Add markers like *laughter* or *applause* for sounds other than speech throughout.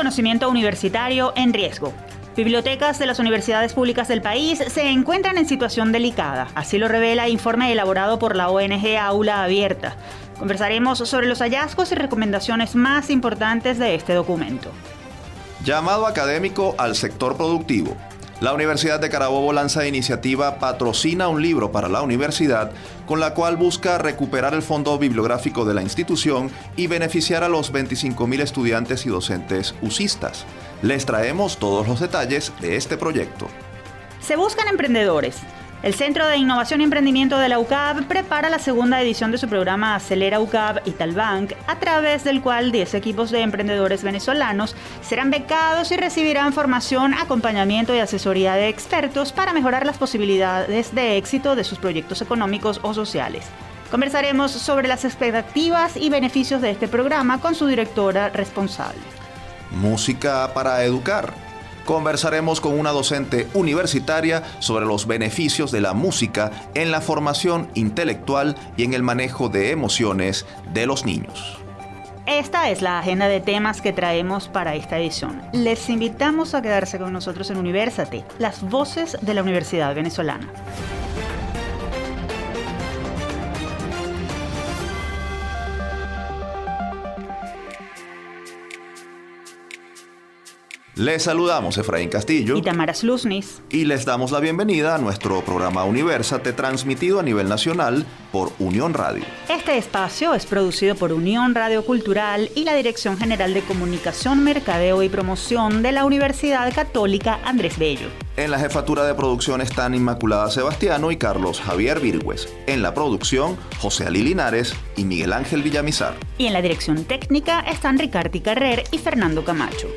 conocimiento universitario en riesgo. Bibliotecas de las universidades públicas del país se encuentran en situación delicada, así lo revela informe elaborado por la ONG Aula Abierta. Conversaremos sobre los hallazgos y recomendaciones más importantes de este documento. Llamado académico al sector productivo. La Universidad de Carabobo lanza iniciativa Patrocina un libro para la universidad, con la cual busca recuperar el fondo bibliográfico de la institución y beneficiar a los 25.000 estudiantes y docentes usistas. Les traemos todos los detalles de este proyecto. Se buscan emprendedores el Centro de Innovación y Emprendimiento de la UCAB prepara la segunda edición de su programa Acelera UCAB y Talbank, a través del cual 10 equipos de emprendedores venezolanos serán becados y recibirán formación, acompañamiento y asesoría de expertos para mejorar las posibilidades de éxito de sus proyectos económicos o sociales. Conversaremos sobre las expectativas y beneficios de este programa con su directora responsable. Música para educar conversaremos con una docente universitaria sobre los beneficios de la música en la formación intelectual y en el manejo de emociones de los niños. Esta es la agenda de temas que traemos para esta edición. Les invitamos a quedarse con nosotros en Universate, las voces de la Universidad Venezolana. Les saludamos Efraín Castillo y Tamara Sluznis y les damos la bienvenida a nuestro programa Universate transmitido a nivel nacional por Unión Radio. Este espacio es producido por Unión Radio Cultural y la Dirección General de Comunicación, Mercadeo y Promoción de la Universidad Católica Andrés Bello. En la jefatura de producción están Inmaculada Sebastiano y Carlos Javier Virgües. En la producción, José Ali Linares y Miguel Ángel Villamizar. Y en la dirección técnica están Ricardo Carrer y Fernando Camacho.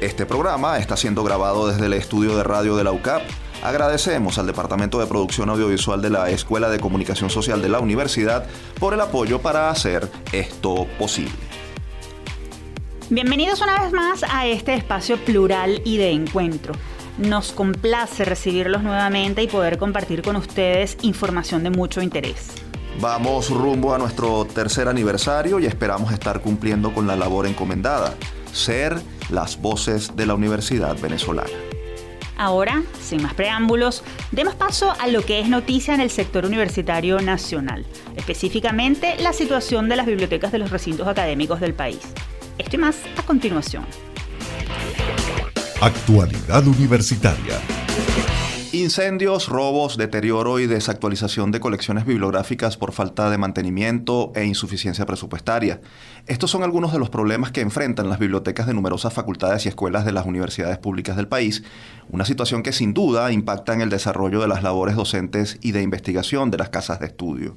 Este programa está siendo grabado desde el estudio de radio de la UCAP. Agradecemos al Departamento de Producción Audiovisual de la Escuela de Comunicación Social de la Universidad por el apoyo para hacer esto posible. Bienvenidos una vez más a este espacio plural y de encuentro. Nos complace recibirlos nuevamente y poder compartir con ustedes información de mucho interés. Vamos rumbo a nuestro tercer aniversario y esperamos estar cumpliendo con la labor encomendada, ser las voces de la Universidad Venezolana. Ahora, sin más preámbulos, demos paso a lo que es noticia en el sector universitario nacional, específicamente la situación de las bibliotecas de los recintos académicos del país. Esto y más a continuación. Actualidad Universitaria. Incendios, robos, deterioro y desactualización de colecciones bibliográficas por falta de mantenimiento e insuficiencia presupuestaria. Estos son algunos de los problemas que enfrentan las bibliotecas de numerosas facultades y escuelas de las universidades públicas del país, una situación que sin duda impacta en el desarrollo de las labores docentes y de investigación de las casas de estudio.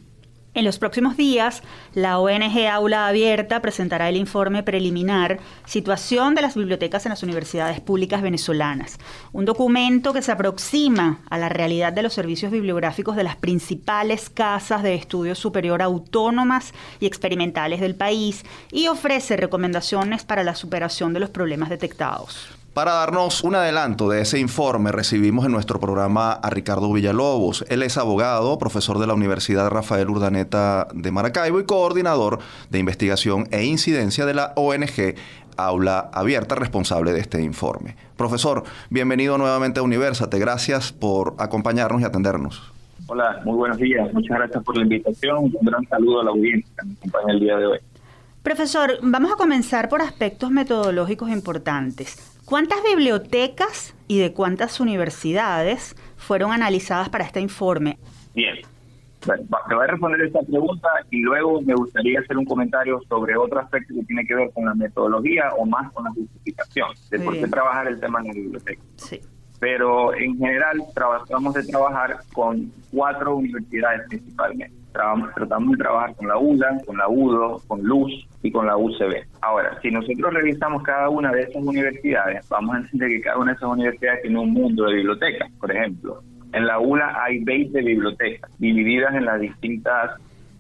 En los próximos días, la ONG Aula Abierta presentará el informe preliminar Situación de las bibliotecas en las universidades públicas venezolanas, un documento que se aproxima a la realidad de los servicios bibliográficos de las principales casas de estudio superior autónomas y experimentales del país y ofrece recomendaciones para la superación de los problemas detectados. Para darnos un adelanto de ese informe, recibimos en nuestro programa a Ricardo Villalobos. Él es abogado, profesor de la Universidad Rafael Urdaneta de Maracaibo y coordinador de investigación e incidencia de la ONG Aula Abierta, responsable de este informe. Profesor, bienvenido nuevamente a Universate. Gracias por acompañarnos y atendernos. Hola, muy buenos días. Muchas gracias por la invitación. Un gran saludo a la audiencia que me acompaña el día de hoy. Profesor, vamos a comenzar por aspectos metodológicos importantes. ¿Cuántas bibliotecas y de cuántas universidades fueron analizadas para este informe? Bien. Bueno, te voy a responder esta pregunta y luego me gustaría hacer un comentario sobre otro aspecto que tiene que ver con la metodología o más con la justificación de por qué trabajar el tema en la biblioteca. Sí. Pero en general tratamos de trabajar con cuatro universidades principalmente tratamos de trabajar con la UDA, con la UDO, con LUZ y con la UCB. Ahora, si nosotros revisamos cada una de esas universidades, vamos a entender que cada una de esas universidades tiene un mundo de bibliotecas. Por ejemplo, en la ULA hay 20 bibliotecas divididas en las distintas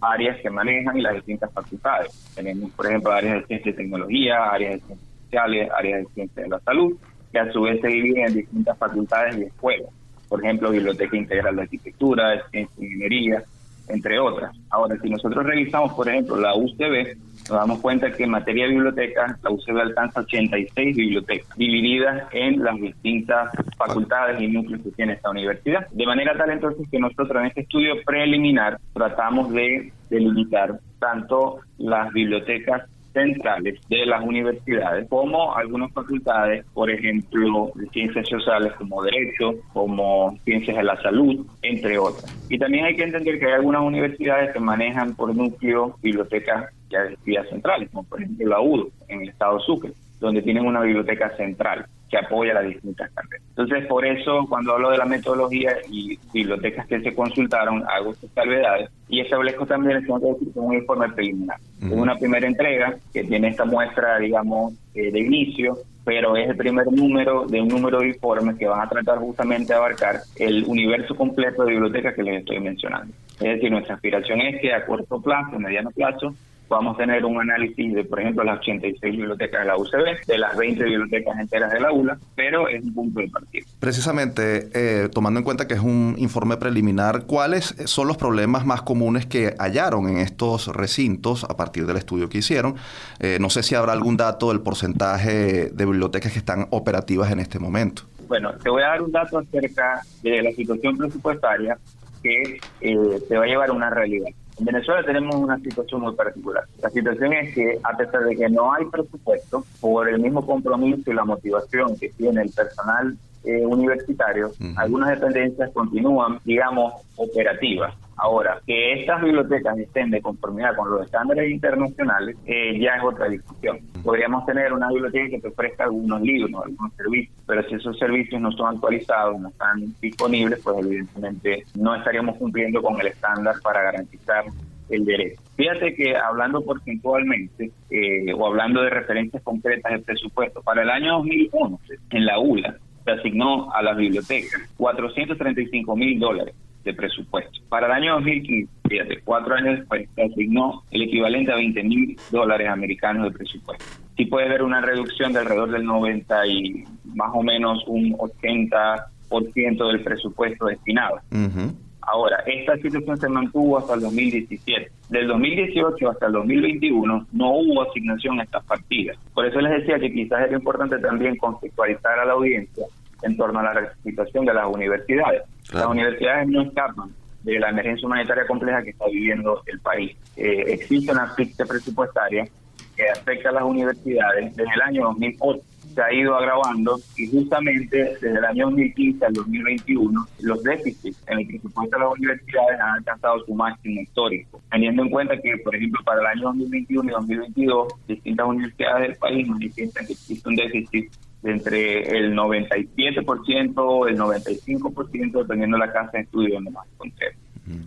áreas que manejan y las distintas facultades. Tenemos, por ejemplo, áreas de ciencia y tecnología, áreas de ciencias sociales, áreas de ciencia de la salud, que a su vez se dividen en distintas facultades y escuelas. Por ejemplo, Biblioteca Integral de Arquitectura, de Ciencia y Ingeniería, entre otras. Ahora, si nosotros revisamos, por ejemplo, la UCB, nos damos cuenta que en materia de biblioteca la UCB alcanza 86 bibliotecas divididas en las distintas facultades y núcleos que tiene esta universidad. De manera tal entonces que nosotros en este estudio preliminar tratamos de delimitar tanto las bibliotecas centrales de las universidades, como algunas facultades, por ejemplo, de ciencias sociales como Derecho, como Ciencias de la Salud, entre otras. Y también hay que entender que hay algunas universidades que manejan por núcleo bibliotecas ya centrales, como por ejemplo la UDO en el estado Sucre, donde tienen una biblioteca central que apoya las distintas carreras. Entonces, por eso, cuando hablo de la metodología y bibliotecas que se consultaron, hago estas salvedades y establezco también el que decir un informe preliminar. Es una primera entrega que tiene esta muestra, digamos, eh, de inicio, pero es el primer número de un número de informes que van a tratar justamente de abarcar el universo completo de bibliotecas que les estoy mencionando. Es decir, nuestra aspiración es que a corto plazo, a mediano plazo, vamos a tener un análisis de, por ejemplo, las 86 bibliotecas de la UCB, de las 20 bibliotecas enteras de la ULA, pero es un punto de partida. Precisamente, eh, tomando en cuenta que es un informe preliminar, ¿cuáles son los problemas más comunes que hallaron en estos recintos a partir del estudio que hicieron? Eh, no sé si habrá algún dato del porcentaje de bibliotecas que están operativas en este momento. Bueno, te voy a dar un dato acerca de la situación presupuestaria que eh, te va a llevar a una realidad. En Venezuela tenemos una situación muy particular. La situación es que, a pesar de que no hay presupuesto, por el mismo compromiso y la motivación que tiene el personal eh, universitario, algunas dependencias continúan, digamos, operativas. Ahora, que estas bibliotecas estén de conformidad con los estándares internacionales eh, ya es otra discusión. Podríamos tener una biblioteca que te ofrezca algunos libros, algunos servicios, pero si esos servicios no son actualizados, no están disponibles, pues evidentemente no estaríamos cumpliendo con el estándar para garantizar el derecho. Fíjate que hablando porcentualmente eh, o hablando de referencias concretas del presupuesto, para el año 2011 en la ULA se asignó a las bibliotecas 435 mil dólares de presupuesto. Para el año 2015, fíjate, cuatro años después, se asignó el equivalente a 20 mil dólares americanos de presupuesto. Sí puede haber una reducción de alrededor del 90 y más o menos un 80% del presupuesto destinado. Ahora, esta situación se mantuvo hasta el 2017. Del 2018 hasta el 2021 no hubo asignación a estas partidas. Por eso les decía que quizás era importante también contextualizar a la audiencia en torno a la situación de las universidades. Las universidades no escapan de la emergencia humanitaria compleja que está viviendo el país. Eh, existe una asfixia presupuestaria que afecta a las universidades. Desde el año 2008 se ha ido agravando y justamente desde el año 2015 al 2021 los déficits en el presupuesto de las universidades han alcanzado su máximo histórico, teniendo en cuenta que, por ejemplo, para el año 2021 y 2022 distintas universidades del país manifiestan que existe un déficit entre el 97%, el 95%, dependiendo de la casa de estudio donde más se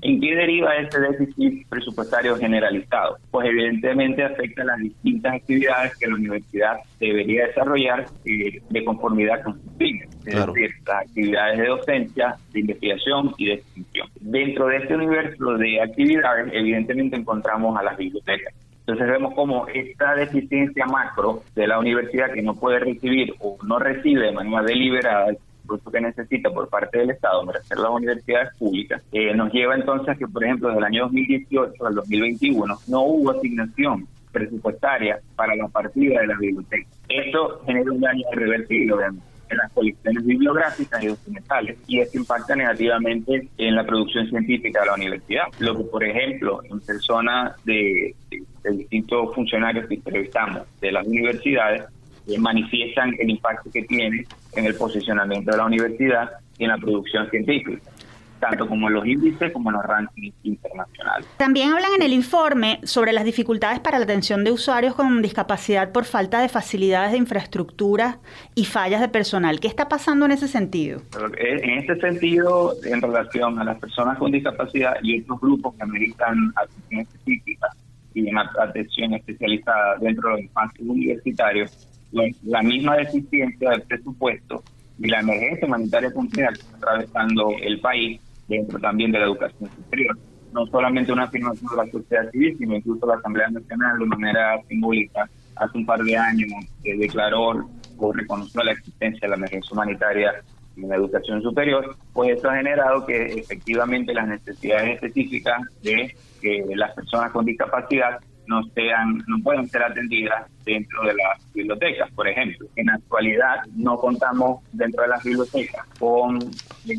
¿En qué deriva este déficit presupuestario generalizado? Pues evidentemente afecta a las distintas actividades que la universidad debería desarrollar eh, de conformidad con sus fines, es decir, las actividades de docencia, de investigación y de extensión. Dentro de este universo de actividades, evidentemente encontramos a las bibliotecas. Entonces vemos como esta deficiencia macro de la universidad que no puede recibir o no recibe de manera deliberada el recurso que necesita por parte del Estado para hacer las universidades públicas, eh, nos lleva entonces a que, por ejemplo, desde el año 2018 al 2021 no hubo asignación presupuestaria para la partida de las bibliotecas. Esto genera un daño irreversible, obviamente en las colecciones bibliográficas y documentales y esto impacta negativamente en la producción científica de la universidad. Lo que, por ejemplo, en personas de, distintos funcionarios que entrevistamos de las universidades eh, manifiestan el impacto que tiene en el posicionamiento de la universidad y en la producción científica tanto como en los índices como en los rankings internacionales. También hablan en el informe sobre las dificultades para la atención de usuarios con discapacidad por falta de facilidades de infraestructura y fallas de personal. ¿Qué está pasando en ese sentido? En este sentido, en relación a las personas con discapacidad y otros grupos que ameritan atención específica y atención especializada dentro de los espacios universitarios, la misma deficiencia del presupuesto y la emergencia humanitaria compleja que está atravesando el país dentro también de la educación superior. No solamente una afirmación de la sociedad civil, sino incluso la Asamblea Nacional de manera simbólica hace un par de años que declaró o reconoció la existencia de la emergencia humanitaria en la educación superior, pues eso ha generado que efectivamente las necesidades específicas de que las personas con discapacidad no sean, no pueden ser atendidas dentro de las bibliotecas, por ejemplo. En la actualidad no contamos dentro de las bibliotecas con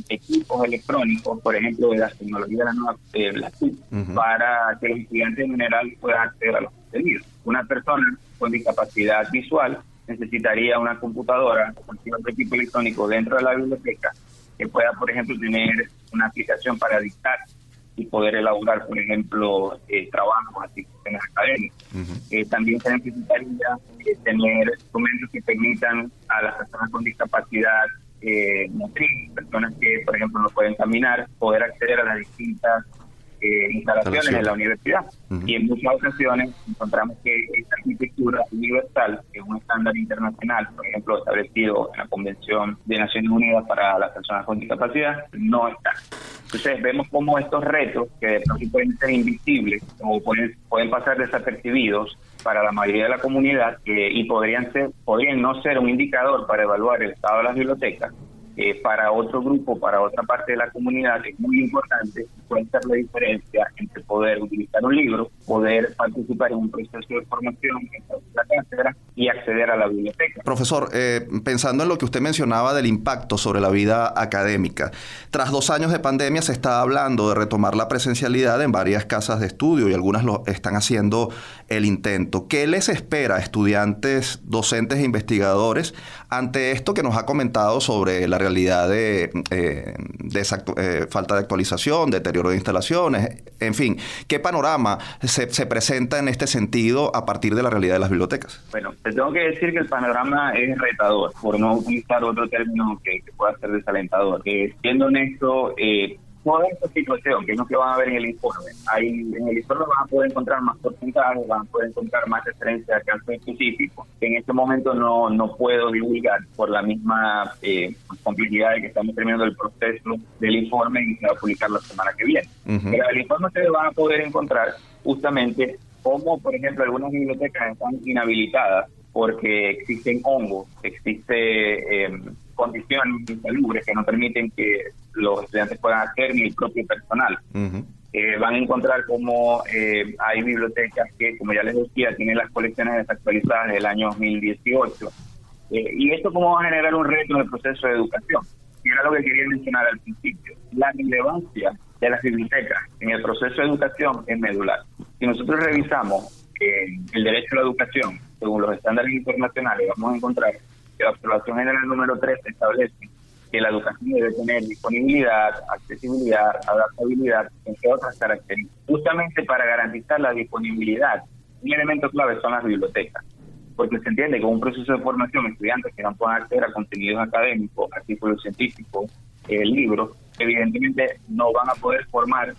equipos electrónicos, por ejemplo, de las tecnologías de la nueva para que los estudiantes en general puedan acceder a los contenidos. Una persona con discapacidad visual necesitaría una computadora o cualquier otro equipo electrónico dentro de la biblioteca que pueda, por ejemplo, tener una aplicación para dictar y poder elaborar, por ejemplo, eh, trabajos, asignaciones académicas. Eh, también se necesitaría eh, tener instrumentos que permitan a las personas con discapacidad eh, motriz, personas que, por ejemplo, no pueden caminar, poder acceder a las distintas eh, instalaciones en la universidad. Y en muchas ocasiones encontramos que esta arquitectura universal, que es un estándar internacional, por ejemplo, establecido en la Convención de Naciones Unidas para las Personas con Discapacidad, no está. Entonces vemos cómo estos retos, que de pronto pueden ser invisibles o pueden, pueden pasar desapercibidos para la mayoría de la comunidad y podrían ser podrían no ser un indicador para evaluar el estado de las bibliotecas, eh, para otro grupo, para otra parte de la comunidad, es muy importante ser la diferencia entre poder utilizar un libro, poder participar en un proceso de formación en la cátedra y acceder a la biblioteca. Profesor, eh, pensando en lo que usted mencionaba del impacto sobre la vida académica, tras dos años de pandemia se está hablando de retomar la presencialidad en varias casas de estudio y algunas lo están haciendo el intento. ¿Qué les espera a estudiantes, docentes e investigadores ante esto que nos ha comentado sobre la realidad de, eh, eh, falta de actualización, deterioro de instalaciones, en fin, ¿qué panorama se, se, presenta en este sentido a partir de la realidad de las bibliotecas? Bueno, te tengo que decir que el panorama es retador, por no utilizar otro término que, pueda ser desalentador. Eh, siendo honesto, eh, toda esta situación, que es lo que van a ver en el informe. Ahí en el informe van a poder encontrar más porcentajes, van a poder encontrar más referencias a casos específicos, que en este momento no, no puedo divulgar por la misma eh, complejidad de que estamos terminando el proceso del informe y se va a publicar la semana que viene. Pero en el informe ustedes van a poder encontrar justamente cómo, por ejemplo, algunas bibliotecas están inhabilitadas porque existen hongos, existe eh, condiciones insalubres que no permiten que los estudiantes puedan hacer ni el propio personal. Eh, van a encontrar como eh, hay bibliotecas que, como ya les decía, tienen las colecciones desactualizadas del año 2018. Eh, y esto como va a generar un reto en el proceso de educación. Y era lo que quería mencionar al principio. La relevancia de las bibliotecas en el proceso de educación es medular. Si nosotros revisamos el derecho a la educación según los estándares internacionales, vamos a encontrar la observación general número 3 establece que la educación debe tener disponibilidad, accesibilidad, adaptabilidad, entre otras características. Justamente para garantizar la disponibilidad, un elemento clave son las bibliotecas, porque se entiende que un proceso de formación estudiantes que no puedan acceder a contenidos académicos, artículos científicos, eh, libros, evidentemente no van a poder formar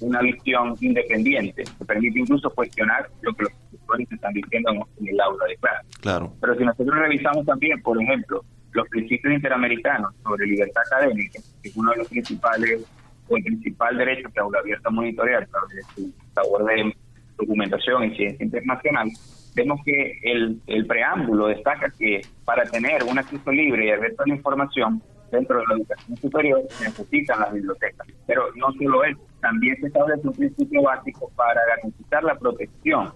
una visión independiente, que permite incluso cuestionar lo que los profesores están diciendo en el aula de clase. Claro. Pero si nosotros revisamos también, por ejemplo, los principios interamericanos sobre libertad académica, que es uno de los principales o el principal derecho que Aula Abierta monitorea a su labor de documentación y ciencia internacional, vemos que el, el preámbulo destaca que para tener un acceso libre y abierto a la información dentro de la educación superior se necesitan las bibliotecas. Pero no solo eso, también se establece un principio básico para garantizar la protección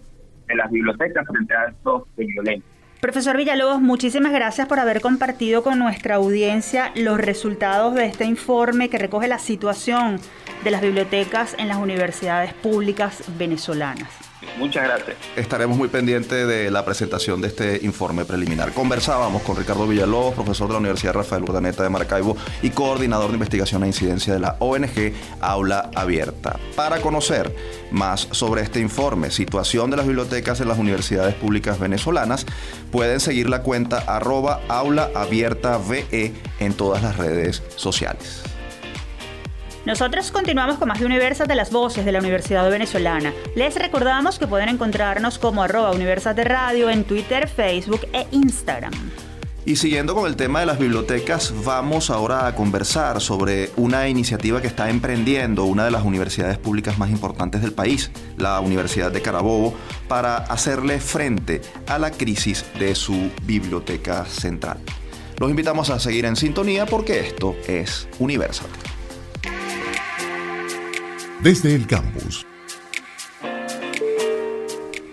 de las bibliotecas frente a actos de violencia. Profesor Villalobos, muchísimas gracias por haber compartido con nuestra audiencia los resultados de este informe que recoge la situación de las bibliotecas en las universidades públicas venezolanas. Muchas gracias. Estaremos muy pendientes de la presentación de este informe preliminar. Conversábamos con Ricardo Villalobos, profesor de la Universidad Rafael Urdaneta de Maracaibo y coordinador de investigación e incidencia de la ONG Aula Abierta. Para conocer más sobre este informe, situación de las bibliotecas en las universidades públicas venezolanas, pueden seguir la cuenta arroba en todas las redes sociales. Nosotros continuamos con más de Universas de las Voces de la Universidad Venezolana. Les recordamos que pueden encontrarnos como arroba Universas de Radio en Twitter, Facebook e Instagram. Y siguiendo con el tema de las bibliotecas, vamos ahora a conversar sobre una iniciativa que está emprendiendo una de las universidades públicas más importantes del país, la Universidad de Carabobo, para hacerle frente a la crisis de su biblioteca central. Los invitamos a seguir en sintonía porque esto es Universal desde el campus.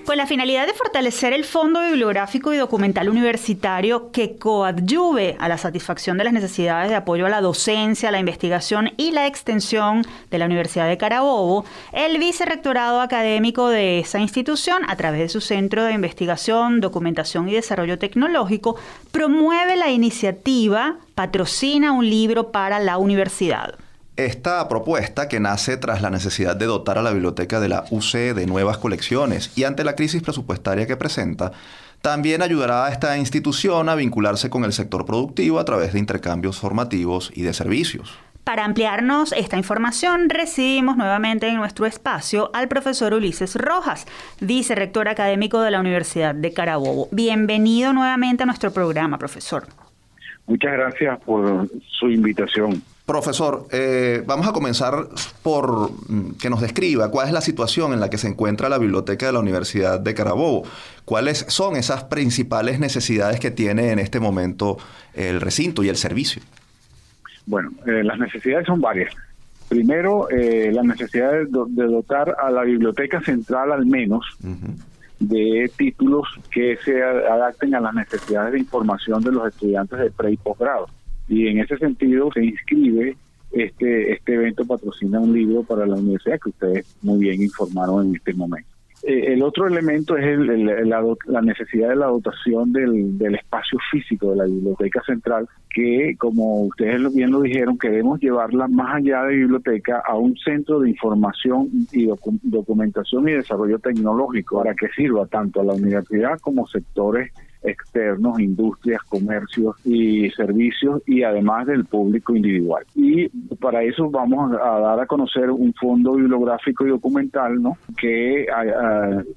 Con la finalidad de fortalecer el fondo bibliográfico y documental universitario que coadyuve a la satisfacción de las necesidades de apoyo a la docencia, la investigación y la extensión de la Universidad de Carabobo, el vicerrectorado académico de esa institución, a través de su Centro de Investigación, Documentación y Desarrollo Tecnológico, promueve la iniciativa Patrocina un libro para la universidad. Esta propuesta, que nace tras la necesidad de dotar a la biblioteca de la UC de nuevas colecciones y ante la crisis presupuestaria que presenta, también ayudará a esta institución a vincularse con el sector productivo a través de intercambios formativos y de servicios. Para ampliarnos esta información, recibimos nuevamente en nuestro espacio al profesor Ulises Rojas, vicerrector académico de la Universidad de Carabobo. Bienvenido nuevamente a nuestro programa, profesor. Muchas gracias por su invitación. Profesor, eh, vamos a comenzar por mm, que nos describa cuál es la situación en la que se encuentra la biblioteca de la Universidad de Carabobo. ¿Cuáles son esas principales necesidades que tiene en este momento el recinto y el servicio? Bueno, eh, las necesidades son varias. Primero, eh, la necesidad de, dotar a la biblioteca central al menos de títulos que se adapten a las necesidades de información de los estudiantes de pre y posgrado. Y en ese sentido se inscribe este, este evento patrocina un libro para la universidad que ustedes muy bien informaron en este momento. Eh, el otro elemento es la, necesidad de la dotación del, espacio físico de la biblioteca central, que como ustedes bien lo dijeron, queremos llevarla más allá de biblioteca a un centro de información y documentación y desarrollo tecnológico para que sirva tanto a la universidad como sectores externos, industrias, comercios y servicios y además del público individual. Y para eso vamos a dar a conocer un fondo bibliográfico y documental ¿no? que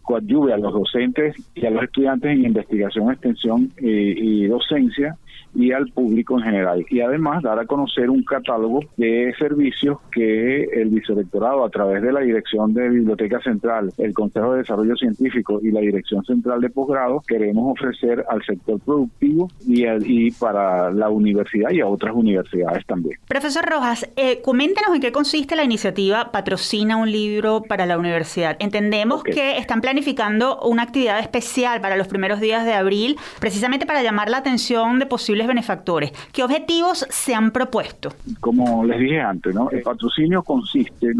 coadyuve a los docentes y a los estudiantes en investigación, extensión y docencia y al público en general. Y además dar a conocer un catálogo de servicios que el vicerrectorado a través de la Dirección de Biblioteca Central, el Consejo de Desarrollo Científico y la Dirección Central de Posgrado queremos ofrecer al sector productivo y, y para la universidad y a otras universidades también. Profesor Rojas, eh, coméntenos en qué consiste la iniciativa Patrocina un libro para la universidad. Entendemos que están planificando una actividad especial para los primeros días de abril, precisamente para llamar la atención de posibles benefactores. ¿Qué objetivos se han propuesto? Como les dije antes, ¿no? el patrocinio consiste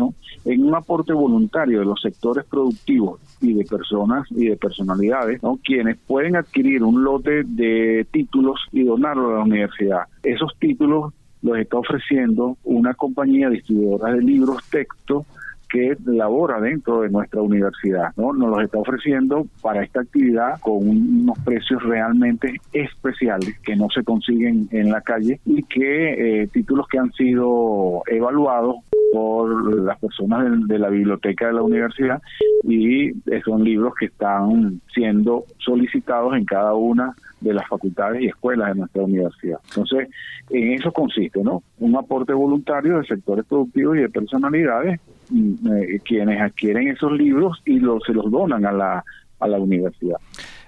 en un aporte voluntario de los sectores productivos y de personas y de personalidades, quienes pueden adquirir un lote de títulos y donarlo a la universidad. Esos títulos los está ofreciendo una compañía distribuidora de libros, texto, que labora dentro de nuestra universidad. ¿no? Nos los está ofreciendo para esta actividad con unos precios realmente especiales que no se consiguen en la calle y que eh, títulos que han sido evaluados por las personas de, la biblioteca de la universidad y son libros que están siendo solicitados en cada una de las facultades y escuelas de nuestra universidad. Entonces, en eso consiste, ¿no? Un aporte voluntario de sectores productivos y de personalidades eh, quienes adquieren esos libros y los, se los donan a la, a la universidad.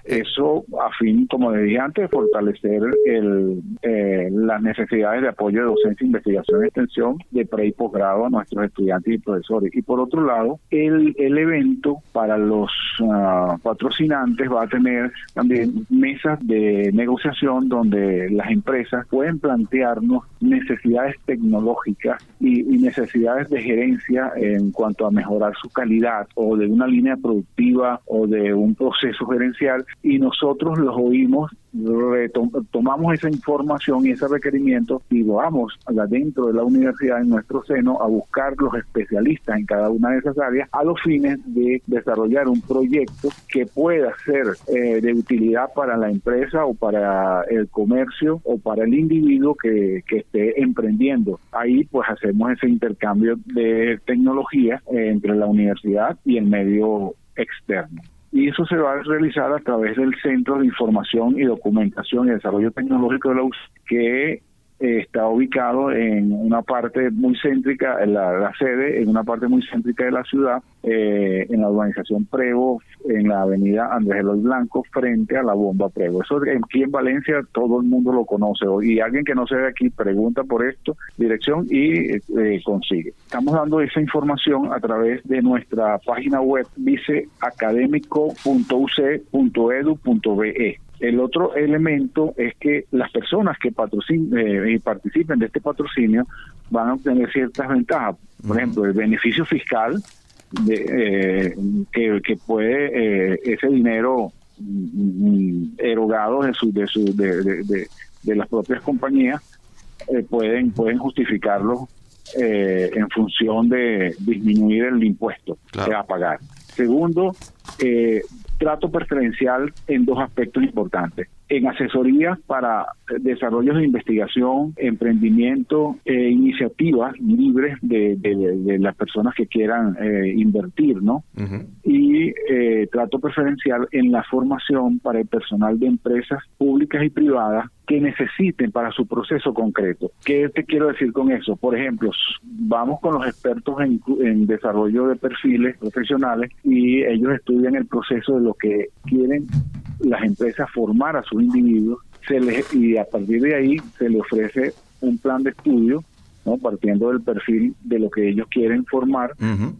Eso a fin, como dije antes, fortalecer el, eh, las necesidades de apoyo de docencia, investigación y extensión de pre y posgrado a nuestros estudiantes y profesores. Y por otro lado, el, el evento para los ah, patrocinantes va a tener también mesas de negociación donde las empresas pueden plantearnos necesidades tecnológicas y, y necesidades de gerencia en cuanto a mejorar su calidad o de una línea productiva o de un proceso gerencial y nosotros los oímos, tomamos esa información y ese requerimiento y vamos adentro de la universidad en nuestro seno a buscar los especialistas en cada una de esas áreas a los fines de desarrollar un proyecto que pueda ser eh, de utilidad para la empresa o para el comercio o para el individuo que, que esté emprendiendo. Ahí pues hacemos ese intercambio de tecnología eh, entre la universidad y el medio externo y eso se va a realizar a través del Centro de Información y Documentación y Desarrollo Tecnológico de la que está ubicado en una parte muy céntrica, la, la sede en una parte muy céntrica de la ciudad, eh, en la urbanización Prevo, en la avenida Andrés Eloy Blanco, frente a la bomba Prevo. Eso aquí en Valencia todo el mundo lo conoce. Y alguien que no se ve aquí pregunta por esto, dirección y eh, consigue. Estamos dando esa información a través de nuestra página web viceacadémico.uc.edu.be. El otro elemento es que las personas que patrocinen y participen de este patrocinio van a obtener ciertas ventajas. Por ejemplo, el beneficio fiscal de, que, que, puede ese dinero erogado de, su, de, su, de, de, las propias compañías pueden pueden justificarlo en función de disminuir el impuesto que va a pagar. Segundo, eh, trato preferencial en dos aspectos importantes. En asesoría para desarrollos de investigación, emprendimiento e iniciativas libres de, las personas que quieran eh, invertir, ¿no? Y eh, trato preferencial en la formación para el personal de empresas públicas y privadas que necesiten para su proceso concreto. ¿Qué te quiero decir con eso? Por ejemplo, vamos con los expertos en, en desarrollo de perfiles profesionales y ellos estudian el proceso de lo que quieren las empresas formar a individuos se les, y a partir de ahí se le ofrece un plan de estudio partiendo del perfil de lo que ellos quieren formar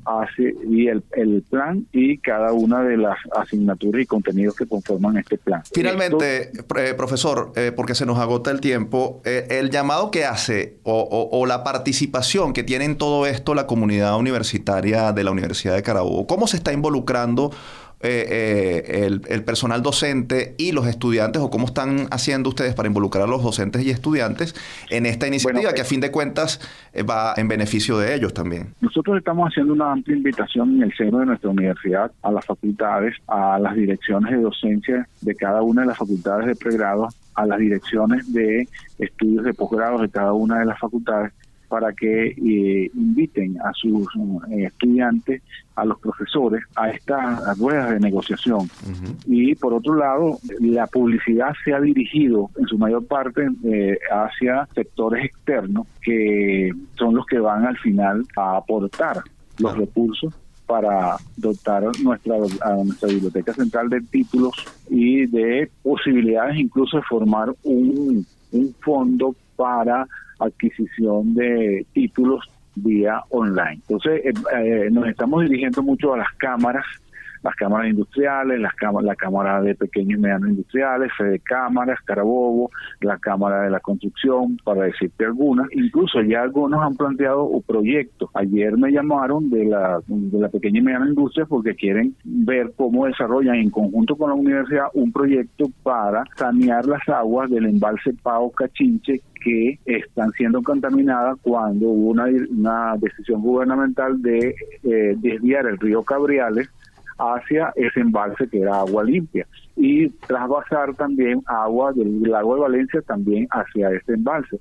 hace, y el, el, plan y cada una de las asignaturas y contenidos que conforman este plan. Finalmente, eh, profesor, eh, porque se nos agota el tiempo, eh, el llamado que hace o, o, la participación que tiene en todo esto la comunidad universitaria de la Universidad de Carabobo, ¿cómo se está involucrando? Eh, eh, el, personal docente y los estudiantes o cómo están haciendo ustedes para involucrar a los docentes y estudiantes en esta iniciativa que a fin de cuentas eh, va en beneficio de ellos también? Nosotros estamos haciendo una amplia invitación en el seno de nuestra universidad a las facultades, a las direcciones de docencia de cada una de las facultades de pregrado, a las direcciones de estudios de posgrado de cada una de las facultades para que eh, inviten a sus eh, estudiantes, a los profesores, a estas ruedas de negociación. Y por otro lado, la publicidad se ha dirigido en su mayor parte eh, hacia sectores externos que son los que van al final a aportar los recursos para dotar nuestra, a nuestra biblioteca central de títulos y de posibilidades incluso de formar un, un fondo para adquisición de títulos vía online. Entonces, eh, eh, nos estamos dirigiendo mucho a las cámaras las cámaras industriales, las cámaras, la Cámara de Pequeños y Medianos Industriales, Fede Cámaras, Carabobo, la Cámara de la Construcción, para decirte algunas. Incluso ya algunos han planteado proyectos. Ayer me llamaron de la, de la Pequeña y Mediana Industria porque quieren ver cómo desarrollan en conjunto con la universidad un proyecto para sanear las aguas del embalse Pao Cachinche que están siendo contaminadas cuando hubo una, una decisión gubernamental de eh, desviar el río Cabriales hacia ese embalse que era agua limpia y trasvasar también agua del lago de Valencia también hacia ese embalse.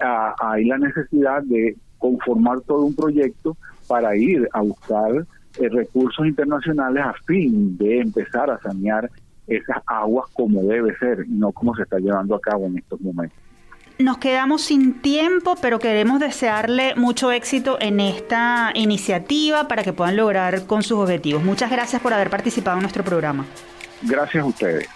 Ah, hay la necesidad de conformar todo un proyecto para ir a buscar eh, recursos internacionales a fin de empezar a sanear esas aguas como debe ser no como se está llevando a cabo en estos momentos. Nos quedamos sin tiempo, pero queremos desearle mucho éxito en esta iniciativa para que puedan lograr con sus objetivos. Muchas gracias por haber participado en nuestro programa. Gracias a ustedes.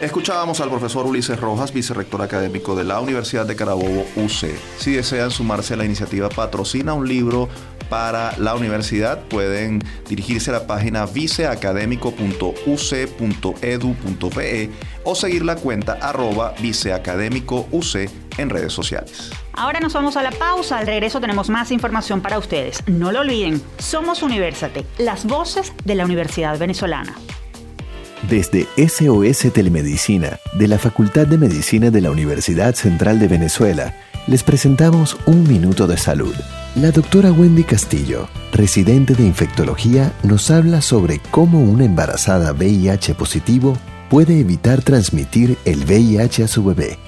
Escuchábamos al profesor Ulises Rojas, vicerrector académico de la Universidad de Carabobo, UC. Si desean sumarse a la iniciativa Patrocina un libro para la universidad, pueden dirigirse a la página viceacadémico.uc.edu.pe o seguir la cuenta arroba viceacadémicouc en redes sociales. Ahora nos vamos a la pausa. Al regreso tenemos más información para ustedes. No lo olviden, somos Universate, las voces de la Universidad Venezolana. Desde SOS Telemedicina, de la Facultad de Medicina de la Universidad Central de Venezuela, les presentamos Un Minuto de Salud. La doctora Wendy Castillo, residente de infectología, nos habla sobre cómo una embarazada VIH positivo puede evitar transmitir el VIH a su bebé.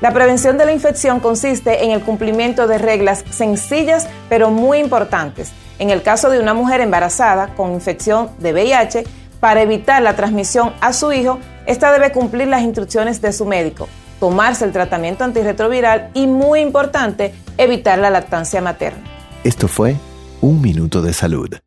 La prevención de la infección consiste en el cumplimiento de reglas sencillas pero muy importantes. En el caso de una mujer embarazada con infección de VIH, para evitar la transmisión a su hijo, esta debe cumplir las instrucciones de su médico. tomarse el tratamiento antirretroviral y, muy importante, evitar la lactancia materna. Esto fue Un Minuto de Salud.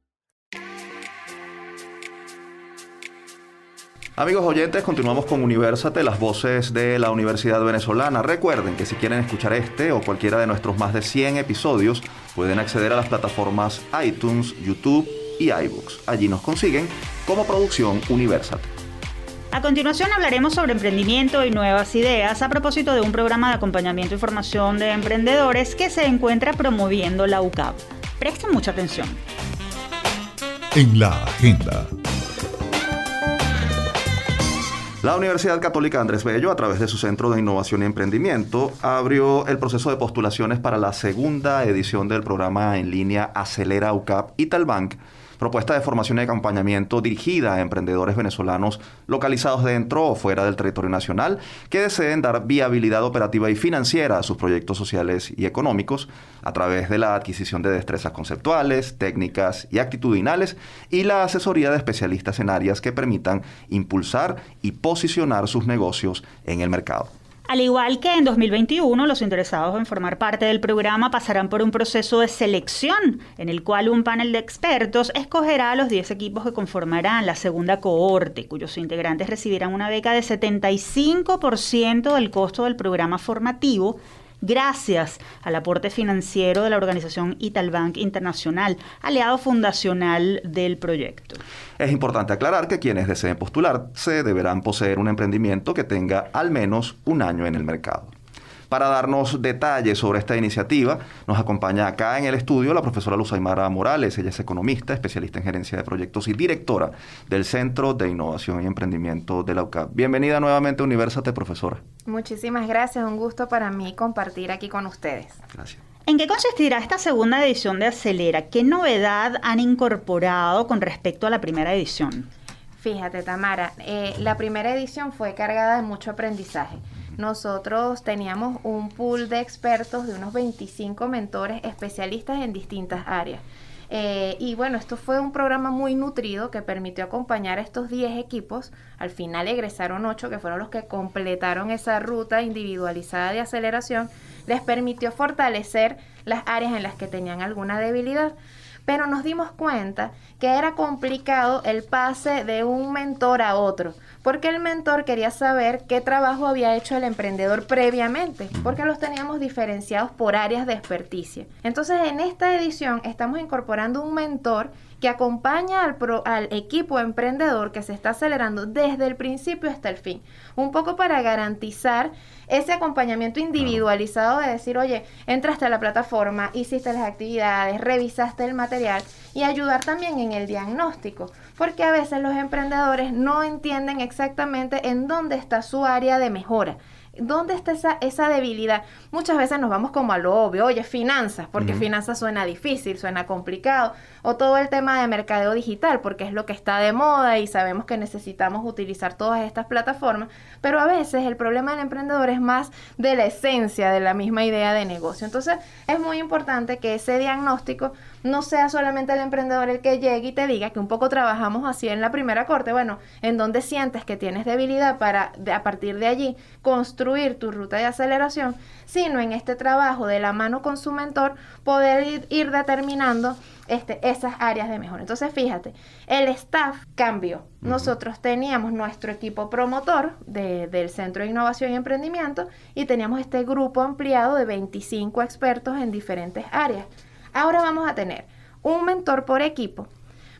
Amigos oyentes, continuamos con Universate, las voces de la Universidad Venezolana. Recuerden que si quieren escuchar este o cualquiera de nuestros más de 100 episodios, pueden acceder a las plataformas iTunes, YouTube y iBooks. Allí nos consiguen como producción Universate. A continuación hablaremos sobre emprendimiento y nuevas ideas a propósito de un programa de acompañamiento y formación de emprendedores que se encuentra promoviendo la UCAP. Presten mucha atención. En la agenda. La Universidad Católica Andrés Bello, a través de su Centro de Innovación y Emprendimiento, abrió el proceso de postulaciones para la segunda edición del programa en línea Acelera UCAP Italbank propuesta de formación y acompañamiento dirigida a emprendedores venezolanos localizados dentro o fuera del territorio nacional que deseen dar viabilidad operativa y financiera a sus proyectos sociales y económicos a través de la adquisición de destrezas conceptuales, técnicas y actitudinales y la asesoría de especialistas en áreas que permitan impulsar y posicionar sus negocios en el mercado. Al igual que en 2021, los interesados en formar parte del programa pasarán por un proceso de selección, en el cual un panel de expertos escogerá a los 10 equipos que conformarán la segunda cohorte, cuyos integrantes recibirán una beca de 75% del costo del programa formativo gracias al aporte financiero de la organización Italbank Internacional, aliado fundacional del proyecto. Es importante aclarar que quienes deseen postularse deberán poseer un emprendimiento que tenga al menos un año en el mercado. Para darnos detalles sobre esta iniciativa, nos acompaña acá en el estudio la profesora Luz Aymara Morales. Ella es economista, especialista en gerencia de proyectos y directora del Centro de Innovación y Emprendimiento de la UCAP. Bienvenida nuevamente a Universate, profesora. Muchísimas gracias, un gusto para mí compartir aquí con ustedes. Gracias. ¿En qué consistirá esta segunda edición de Acelera? ¿Qué novedad han incorporado con respecto a la primera edición? Fíjate, Tamara, eh, la primera edición fue cargada de mucho aprendizaje nosotros teníamos un pool de expertos de unos 25 mentores especialistas en distintas áreas. Eh, y bueno, esto fue un programa muy nutrido que permitió acompañar a estos 10 equipos. Al final egresaron 8 que fueron los que completaron esa ruta individualizada de aceleración. Les permitió fortalecer las áreas en las que tenían alguna debilidad pero nos dimos cuenta que era complicado el pase de un mentor a otro, porque el mentor quería saber qué trabajo había hecho el emprendedor previamente, porque los teníamos diferenciados por áreas de experticia. Entonces, en esta edición estamos incorporando un mentor que acompaña al, al equipo emprendedor que se está acelerando desde el principio hasta el fin, un poco para garantizar ese acompañamiento individualizado de decir, oye, entraste a la plataforma, hiciste las actividades, revisaste el material y ayudar también en el diagnóstico, porque a veces los emprendedores no entienden exactamente en dónde está su área de mejora. ¿Dónde está esa, esa debilidad? Muchas veces nos vamos como a lo obvio, oye, finanzas, porque finanzas suena difícil, suena complicado, o todo el tema de mercadeo digital, porque es lo que está de moda y sabemos que necesitamos utilizar todas estas plataformas, pero a veces el problema del emprendedor es más de la esencia de la misma idea de negocio. Entonces, es muy importante que ese diagnóstico no sea solamente el emprendedor el que llegue y te diga que un poco trabajamos así en la primera corte, bueno, en donde sientes que tienes debilidad para a partir de allí construir tu ruta de aceleración, sino en este trabajo de la mano con su mentor poder ir, determinando este, esas áreas de mejora. Entonces, fíjate, el staff cambió. Nosotros teníamos nuestro equipo promotor del Centro de Innovación y Emprendimiento y teníamos este grupo ampliado de 25 expertos en diferentes áreas. Ahora vamos a tener un mentor por equipo,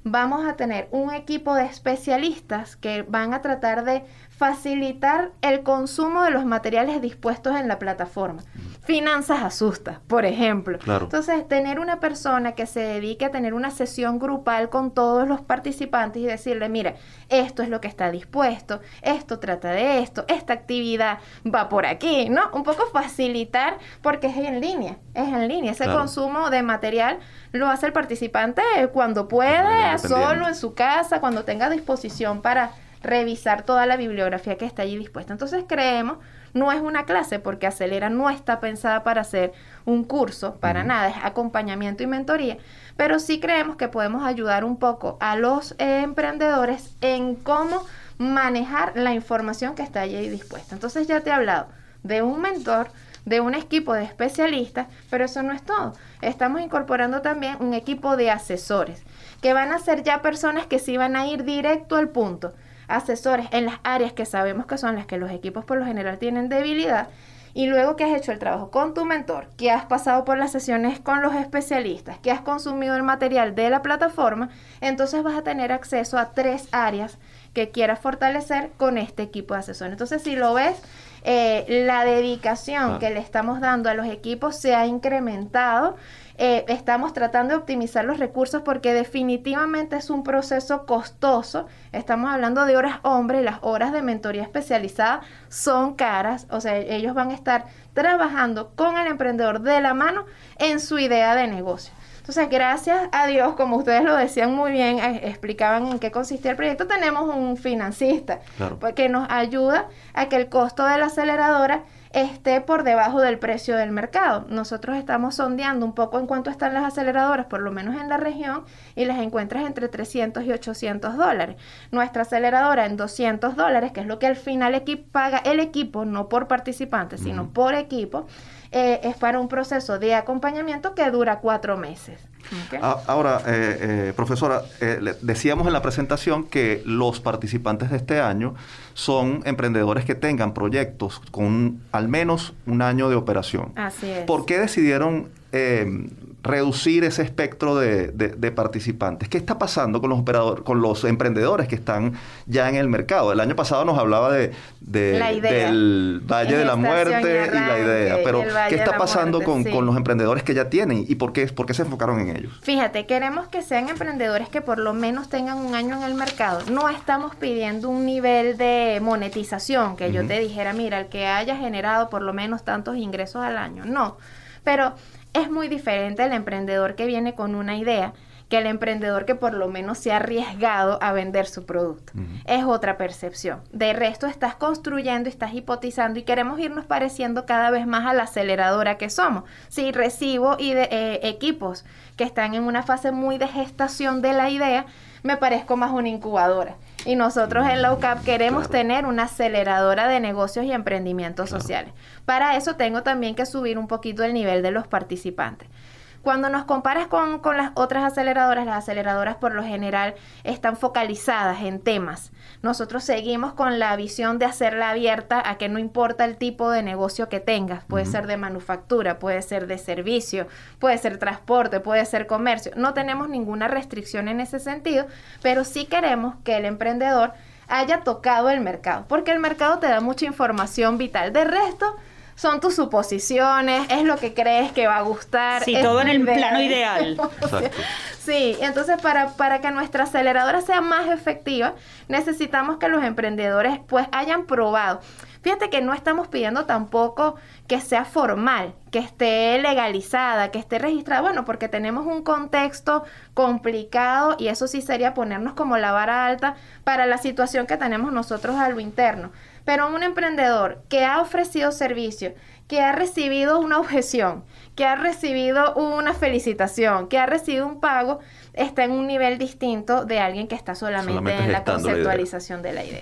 vamos a tener un equipo de especialistas que van a tratar de facilitar el consumo de los materiales dispuestos en la plataforma. Finanzas asusta, por ejemplo. Entonces, tener una persona que se dedique a tener una sesión grupal con todos los participantes y decirle, mira, esto es lo que está dispuesto, esto trata de esto, esta actividad va por aquí, ¿no? Un poco facilitar porque es en línea, es en línea. Ese consumo de material lo hace el participante cuando puede, solo en su casa, cuando tenga disposición para revisar toda la bibliografía que está allí dispuesta. Entonces creemos, no es una clase porque Acelera no está pensada para hacer un curso, para nada, es acompañamiento y mentoría, pero sí creemos que podemos ayudar un poco a los emprendedores en cómo manejar la información que está allí dispuesta. Entonces ya te he hablado de un mentor, de un equipo de especialistas, pero eso no es todo. Estamos incorporando también un equipo de asesores, que van a ser ya personas que sí van a ir directo al punto, asesores en las áreas que sabemos que son las que los equipos por lo general tienen debilidad y luego que has hecho el trabajo con tu mentor, que has pasado por las sesiones con los especialistas, que has consumido el material de la plataforma, entonces vas a tener acceso a tres áreas que quieras fortalecer con este equipo de asesores. Entonces, si lo ves, eh, la dedicación que le estamos dando a los equipos se ha incrementado eh, estamos tratando de optimizar los recursos porque definitivamente es un proceso costoso. Estamos hablando de horas hombre, las horas de mentoría especializada son caras, o sea, ellos van a estar trabajando con el emprendedor de la mano en su idea de negocio. Entonces, gracias a Dios, como ustedes lo decían muy bien, eh, explicaban en qué consistía el proyecto, tenemos un financista pues, que nos ayuda a que el costo de la aceleradora esté por debajo del precio del mercado. Nosotros estamos sondeando un poco en cuánto están las aceleradoras, por lo menos en la región, y las encuentras entre 300 y 800 dólares. Nuestra aceleradora en 200 dólares, que es lo que al final paga el equipo, no por participante, sino por equipo, eh, es para un proceso de acompañamiento que dura cuatro meses. Ah, ahora, eh, eh, profesora, decíamos en la presentación que los participantes de este año son emprendedores que tengan proyectos con al menos un año de operación. Así es. ¿Por qué decidieron reducir ese espectro de, participantes. ¿Qué está pasando con los operadores, con los emprendedores que están ya en el mercado? El año pasado nos hablaba de, del Valle de la Muerte y, la idea, pero ¿qué está pasando con, los emprendedores que ya tienen y por qué, por qué se enfocaron en ellos? Fíjate, queremos que sean emprendedores que por lo menos tengan un año en el mercado. No estamos pidiendo un nivel de monetización que yo te dijera, mira, el que haya generado por lo menos tantos ingresos al año. No, pero es muy diferente el emprendedor que viene con una idea que el emprendedor que por lo menos se ha arriesgado a vender su producto. Es otra percepción. De resto, estás construyendo, estás hipotizando y queremos irnos pareciendo cada vez más a la aceleradora que somos. Si recibo y de, eh, equipos que están en una fase muy de gestación de la idea, me parezco más una incubadora. Y nosotros en la UCAP queremos tener una aceleradora de negocios y emprendimientos sociales. Para eso tengo también que subir un poquito el nivel de los participantes. Cuando nos comparas con, las otras aceleradoras, las aceleradoras por lo general están focalizadas en temas. Nosotros seguimos con la visión de hacerla abierta a que no importa el tipo de negocio que tengas. Puede ser de manufactura, puede ser de servicio, puede ser transporte, puede ser comercio. No tenemos ninguna restricción en ese sentido, pero sí queremos que el emprendedor haya tocado el mercado, porque el mercado te da mucha información vital. De resto, son tus suposiciones, es lo que crees que va a gustar. Sí, todo en el plano ideal. *laughs* sí, entonces para, para que nuestra aceleradora sea más efectiva, necesitamos que los emprendedores pues hayan probado. Fíjate que no estamos pidiendo tampoco que sea formal, que esté legalizada, que esté registrada, bueno, porque tenemos un contexto complicado y eso sí sería ponernos como la vara alta para la situación que tenemos nosotros a lo interno. Pero un emprendedor que ha ofrecido servicio, que ha recibido una objeción, que ha recibido una felicitación, que ha recibido un pago, está en un nivel distinto de alguien que está solamente, en la conceptualización de la idea.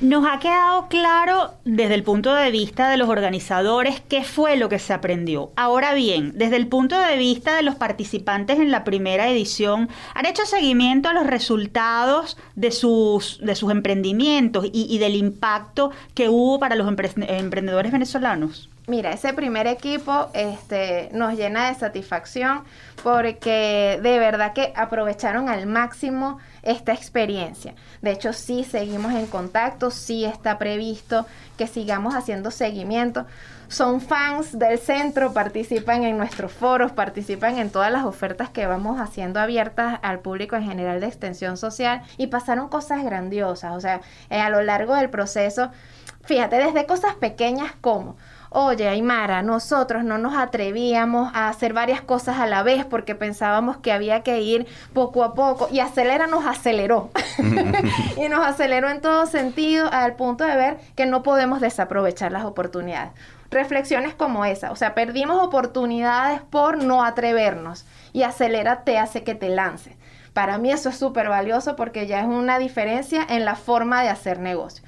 Nos ha quedado claro desde el punto de vista de los organizadores qué fue lo que se aprendió. Ahora bien, desde el punto de vista de los participantes en la primera edición, ¿han hecho seguimiento a los resultados de sus, de sus emprendimientos y, del impacto que hubo para los emprendedores venezolanos? Mira, ese primer equipo este, nos llena de satisfacción porque de verdad que aprovecharon al máximo esta experiencia. De hecho, sí seguimos en contacto, sí está previsto que sigamos haciendo seguimiento. Son fans del centro, participan en nuestros foros, participan en todas las ofertas que vamos haciendo abiertas al público en general de extensión social y pasaron cosas grandiosas. O sea, eh, a lo largo del proceso, fíjate, desde cosas pequeñas como oye, Aymara, nosotros no nos atrevíamos a hacer varias cosas a la vez porque pensábamos que había que ir poco a poco y acelera nos aceleró. *laughs* y nos aceleró en todo sentido al punto de ver que no podemos desaprovechar las oportunidades. Reflexiones como esa, o sea, perdimos oportunidades por no atrevernos y acelera te hace que te lances. Para mí eso es súper valioso porque ya es una diferencia en la forma de hacer negocio.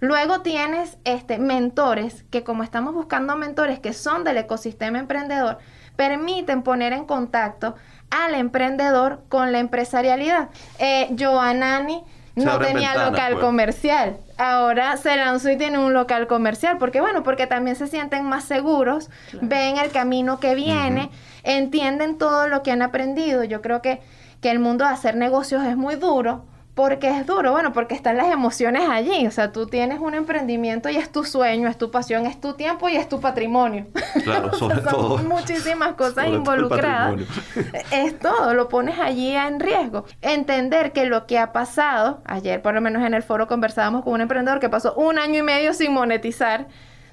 Luego tienes este, mentores, que como estamos buscando mentores que son del ecosistema emprendedor, permiten poner en contacto al emprendedor con la empresarialidad. Eh, Joanani no tenía local pues. comercial. Ahora se lanzó y tiene un local comercial. porque Bueno, porque también se sienten más seguros, ven el camino que viene, entienden todo lo que han aprendido. Yo creo que, que el mundo de hacer negocios es muy duro, porque es duro, bueno, porque están las emociones allí. O sea, tú tienes un emprendimiento y es tu sueño, es tu pasión, es tu tiempo y es tu patrimonio. Claro, *laughs* sobre Son muchísimas cosas involucradas. es todo, lo pones allí en riesgo. Entender que lo que ha pasado, ayer por lo menos en el foro conversábamos con un emprendedor que pasó un año y medio sin monetizar.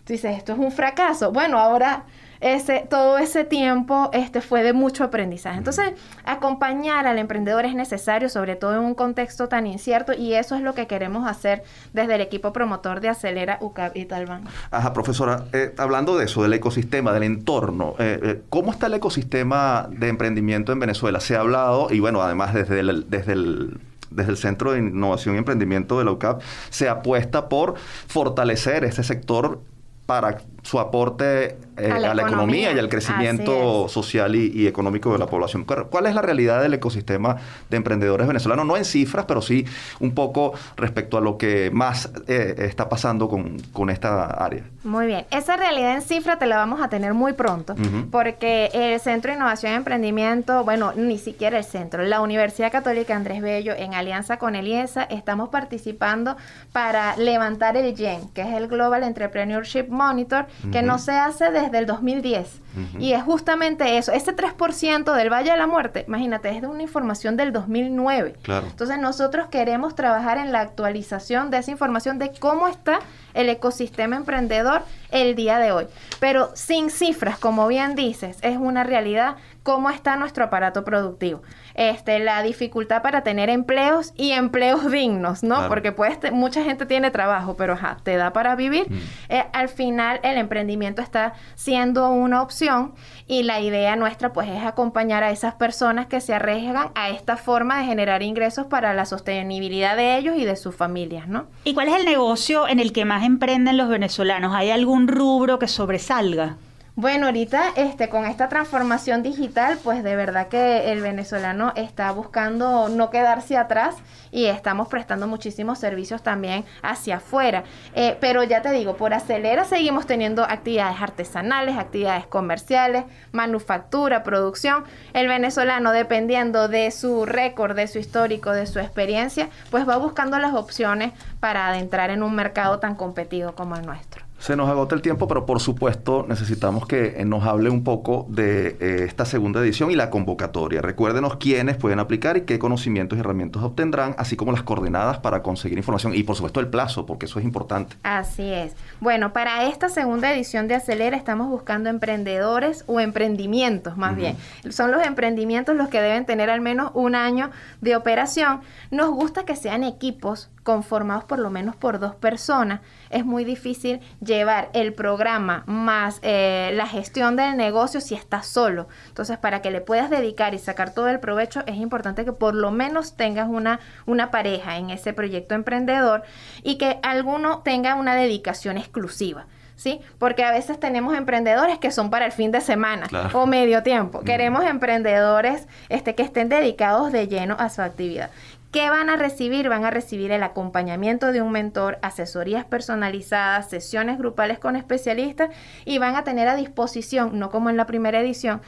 Tú dices, esto es un fracaso. Bueno, ahora ese, todo ese tiempo este, fue de mucho aprendizaje. Entonces, acompañar al emprendedor es necesario, sobre todo en un contexto tan incierto, y eso es lo que queremos hacer desde el equipo promotor de Acelera UCAP y Talban. Ajá, profesora, eh, hablando de eso, del ecosistema, del entorno, eh, eh, ¿cómo está el ecosistema de emprendimiento en Venezuela? Se ha hablado, y bueno, además desde el, desde el desde el Centro de Innovación y Emprendimiento de la UCAP, se apuesta por fortalecer ese sector para su aporte eh, a, la, economía. y al crecimiento social y, económico de la población. ¿Cuál es la realidad del ecosistema de emprendedores venezolanos? No en cifras, pero sí un poco respecto a lo que más eh, está pasando con, con, esta área. Muy bien. Esa realidad en cifras te la vamos a tener muy pronto, porque el Centro de Innovación y Emprendimiento, bueno, ni siquiera el centro, la Universidad Católica Andrés Bello, en alianza con el IESA, estamos participando para levantar el GEN, que es el Global Entrepreneurship Monitor, que no se hace desde el 2010. Y es justamente eso, ese 3% del Valle de la Muerte, imagínate, es de una información del 2009. Entonces nosotros queremos trabajar en la actualización de esa información de cómo está el ecosistema emprendedor el día de hoy. Pero sin cifras, como bien dices, es una realidad cómo está nuestro aparato productivo. Este, la dificultad para tener empleos y empleos *laughs* dignos, ¿no? Porque pues mucha gente tiene trabajo, pero ajá, te da para vivir. Mm. Eh, al final el emprendimiento está siendo una opción y la idea nuestra pues es acompañar a esas personas que se arriesgan a esta forma de generar ingresos para la sostenibilidad de ellos y de sus familias, ¿no? ¿Y cuál es el negocio en el que más emprenden los venezolanos? ¿Hay algún rubro que sobresalga? Bueno, ahorita este, con esta transformación digital, pues de verdad que el venezolano está buscando no quedarse atrás y estamos prestando muchísimos servicios también hacia afuera. Eh, pero ya te digo, por Acelera seguimos teniendo actividades artesanales, actividades comerciales, manufactura, producción. El venezolano, dependiendo de su récord, de su histórico, de su experiencia, pues va buscando las opciones para adentrar en un mercado tan competido como el nuestro. Se nos agota el tiempo, pero por supuesto necesitamos que eh, nos hable un poco de eh, esta segunda edición y la convocatoria. Recuérdenos quiénes pueden aplicar y qué conocimientos y herramientas obtendrán, así como las coordenadas para conseguir información y por supuesto el plazo, porque eso es importante. Así es. Bueno, para esta segunda edición de Acelera estamos buscando emprendedores o emprendimientos más bien. Son los emprendimientos los que deben tener al menos un año de operación. Nos gusta que sean equipos conformados por lo menos por dos personas. Es muy difícil llevar el programa más eh, la gestión del negocio si estás solo. Entonces, para que le puedas dedicar y sacar todo el provecho, es importante que por lo menos tengas una, una pareja en ese proyecto emprendedor y que alguno tenga una dedicación exclusiva. ¿sí? Porque a veces tenemos emprendedores que son para el fin de semana o medio tiempo. Queremos emprendedores este, que estén dedicados de lleno a su actividad. ¿Qué van a recibir? Van a recibir el acompañamiento de un mentor, asesorías personalizadas, sesiones grupales con especialistas y van a tener a disposición, no como en la primera edición,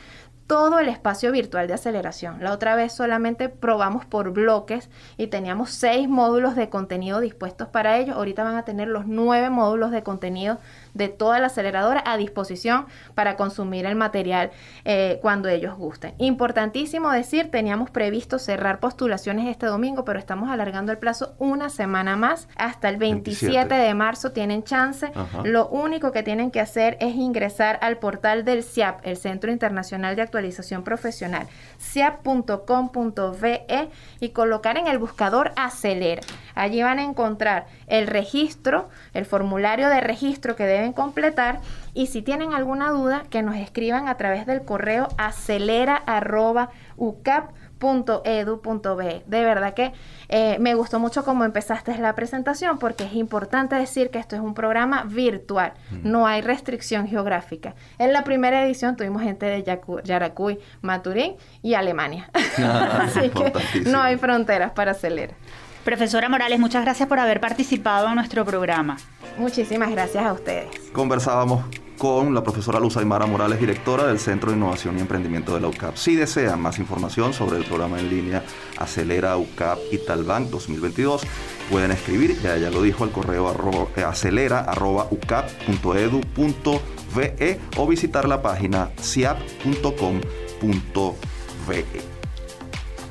todo el espacio virtual de aceleración. La otra vez solamente probamos por bloques y teníamos seis módulos de contenido dispuestos para ellos. Ahorita van a tener los nueve módulos de contenido de toda la aceleradora a disposición para consumir el material eh, cuando ellos gusten. Importantísimo decir, teníamos previsto cerrar postulaciones este domingo, pero estamos alargando el plazo una semana más. Hasta el 27, de marzo tienen chance. Lo único que tienen que hacer es ingresar al portal del CIAP, el Centro Internacional de Actualización Profesional, ciap.com.ve y colocar en el buscador Acelera. Allí van a encontrar el registro, el formulario de registro que deben completar y si tienen alguna duda que nos escriban a través del correo acelera.ucap.edu.ve .edu.be. De verdad que eh, me gustó mucho cómo empezaste la presentación porque es importante decir que esto es un programa virtual, no hay restricción geográfica. En la primera edición tuvimos gente de Yaracuy, Maturín y Alemania. Ah, *laughs* Así que no hay fronteras para acelerar. Profesora Morales, muchas gracias por haber participado en nuestro programa. Muchísimas gracias a ustedes. Conversábamos con la profesora Luz Aymara Morales, directora del Centro de Innovación y Emprendimiento de la UCAP. Si desean más información sobre el programa en línea Acelera UCAP Italbank 2022, pueden escribir, ya ella lo dijo, al correo eh, acelera.ucap.edu.ve o visitar la página ciap.com.ve.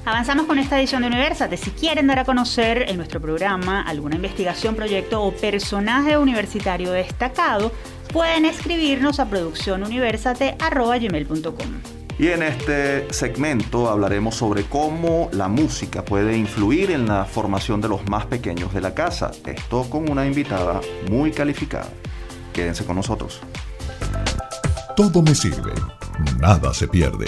Avanzamos con esta edición de Universate. Si quieren dar a conocer en nuestro programa alguna investigación, proyecto o personaje universitario destacado, pueden escribirnos a produccionuniversate.com. Y en este segmento hablaremos sobre cómo la música puede influir en la formación de los más pequeños de la casa. Esto con una invitada muy calificada. Quédense con nosotros. Todo me sirve, nada se pierde.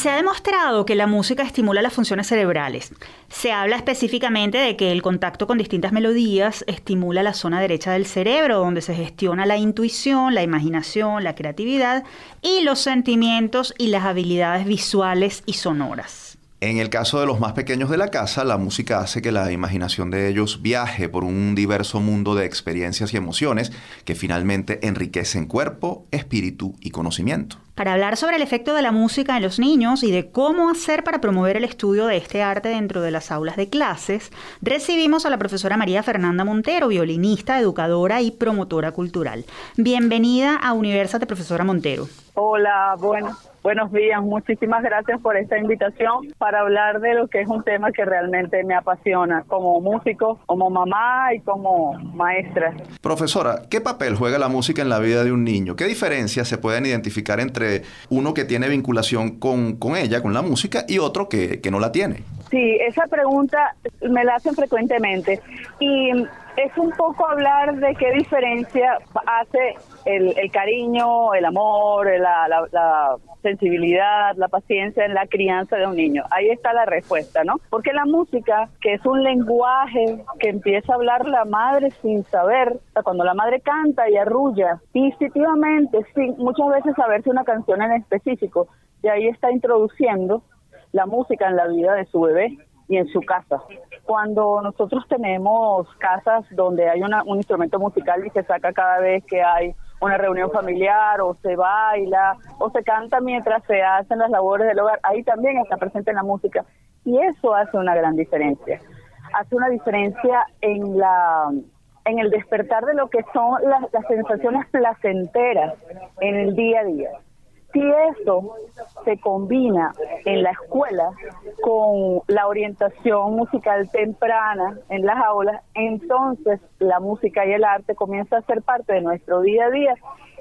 Se ha demostrado que la música estimula las funciones cerebrales. Se habla específicamente de que el contacto con distintas melodías estimula la zona derecha del cerebro, donde se gestiona la intuición, la imaginación, la creatividad y los sentimientos y las habilidades visuales y sonoras. En el caso de los más pequeños de la casa, la música hace que la imaginación de ellos viaje por un diverso mundo de experiencias y emociones que finalmente enriquecen cuerpo, espíritu y conocimiento. Para hablar sobre el efecto de la música en los niños y de cómo hacer para promover el estudio de este arte dentro de las aulas de clases, recibimos a la profesora María Fernanda Montero, violinista, educadora y promotora cultural. Bienvenida a Universate, profesora Montero. Hola, bueno, buenos días. Muchísimas gracias por esta invitación para hablar de lo que es un tema que realmente me apasiona como músico, como mamá y como maestra. Profesora, ¿qué papel juega la música en la vida de un niño? ¿Qué diferencias se pueden identificar entre uno que tiene vinculación con, con ella, con la música, y otro que, que no la tiene? Sí, esa pregunta me la hacen frecuentemente y es un poco hablar de qué diferencia hace el, cariño, el amor, la, la, sensibilidad, la paciencia en la crianza de un niño. Ahí está la respuesta, ¿no? Porque la música, que es un lenguaje que empieza a hablar la madre sin saber, cuando la madre canta y arrulla instintivamente, sin muchas veces saberse una canción en específico, y ahí está introduciendo la música en la vida de su bebé y en su casa. Cuando nosotros tenemos casas donde hay un instrumento musical y se saca cada vez que hay una reunión familiar o se baila o se canta mientras se hacen las labores del hogar, ahí también está presente la música y eso hace una gran diferencia. Hace una diferencia en la en el despertar de lo que son las, las sensaciones placenteras en el día a día. Si eso se combina en la escuela con la orientación musical temprana en las aulas, entonces la música y el arte comienza a ser parte de nuestro día a día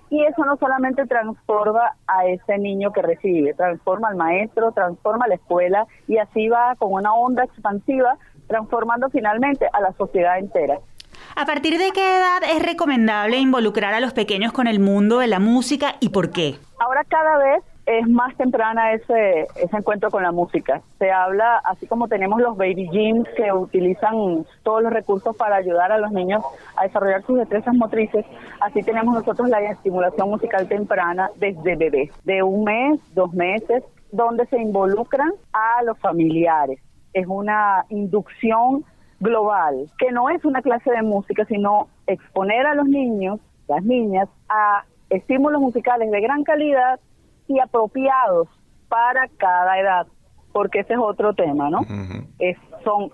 y eso no solamente transforma a ese niño que recibe, transforma al maestro, transforma a la escuela y así va con una onda expansiva transformando finalmente a la sociedad entera. ¿A partir de qué edad es recomendable involucrar a los pequeños con el mundo de la música y por qué? Ahora cada vez es más temprana ese, ese encuentro con la música. Se habla, así como tenemos los baby gyms que utilizan todos los recursos para ayudar a los niños a desarrollar sus destrezas motrices, así tenemos nosotros la estimulación musical temprana desde bebés, de un mes, dos meses, donde se involucran a los familiares. Es una inducción global, que no es una clase de música, sino exponer a los niños, las niñas, a estímulos musicales de gran calidad y apropiados para cada edad, porque ese es otro tema, ¿no? es, son